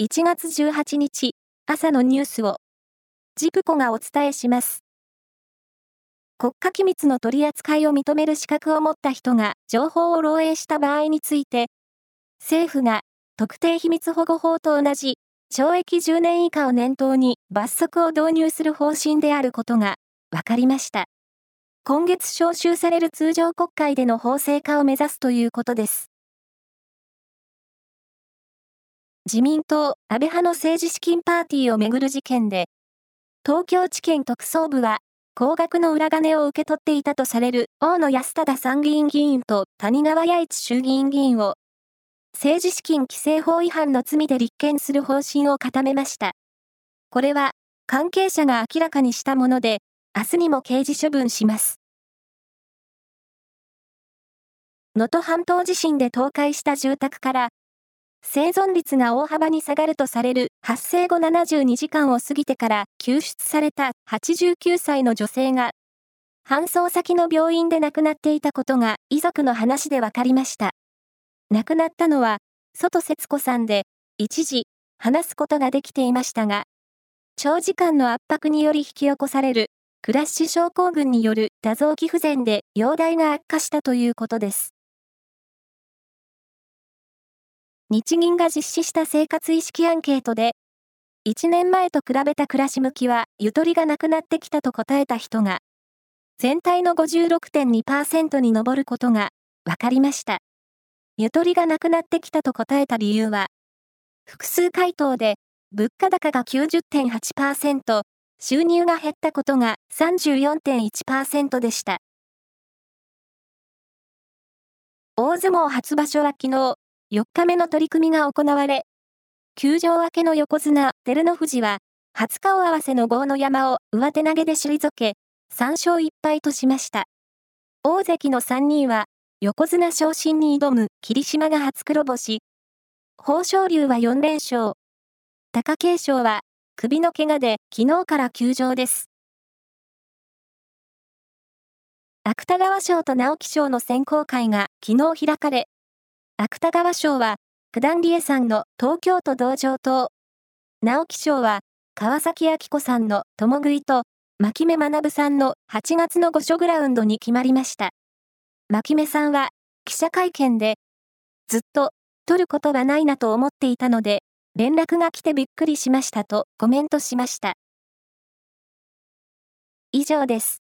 1月18日朝のニュースをジプコがお伝えします。国家機密の取り扱いを認める資格を持った人が情報を漏洩した場合について、政府が特定秘密保護法と同じ懲役10年以下を念頭に罰則を導入する方針であることが分かりました。今月召集される通常国会での法制化を目指すということです。自民党安倍派の政治資金パーティーをめぐる事件で、東京地検特捜部は、高額の裏金を受け取っていたとされる大野安忠参議院議員と谷川八一衆議院議員を、政治資金規正法違反の罪で立件する方針を固めました。これは、関係者が明らかにしたもので、明日にも刑事処分します。能登半島地震で倒壊した住宅から生存率が大幅に下がるとされる発生後72時間を過ぎてから救出された89歳の女性が、搬送先の病院で亡くなっていたことが遺族の話で分かりました。亡くなったのは、外節子さんで、一時、話すことができていましたが、長時間の圧迫により引き起こされる、クラッシュ症候群による多臓器不全で容体が悪化したということです。日銀が実施した生活意識アンケートで、1年前と比べた暮らし向きはゆとりがなくなってきたと答えた人が、全体の56.2%に上ることが分かりました。ゆとりがなくなってきたと答えた理由は、複数回答で物価高が90.8%、収入が減ったことが34.1%でした。大相撲初場所は昨日、4日目の取り組みが行われ、休場明けの横綱、照ノ富士は、初顔合わせの豪の山を上手投げで退け、3勝1敗としました。大関の3人は、横綱昇進に挑む霧島が初黒星。豊昇龍は4連勝。貴景勝は、首の怪我で昨日から休場です。芥川賞と直木賞の選考会が昨日開かれ、芥川賞は、九段理恵さんの東京都道場島。直木賞は、川崎明子さんの共食いと、牧目学さんの8月の御所グラウンドに決まりました。牧目さんは、記者会見で、ずっと、取ることはないなと思っていたので、連絡が来てびっくりしましたとコメントしました。以上です。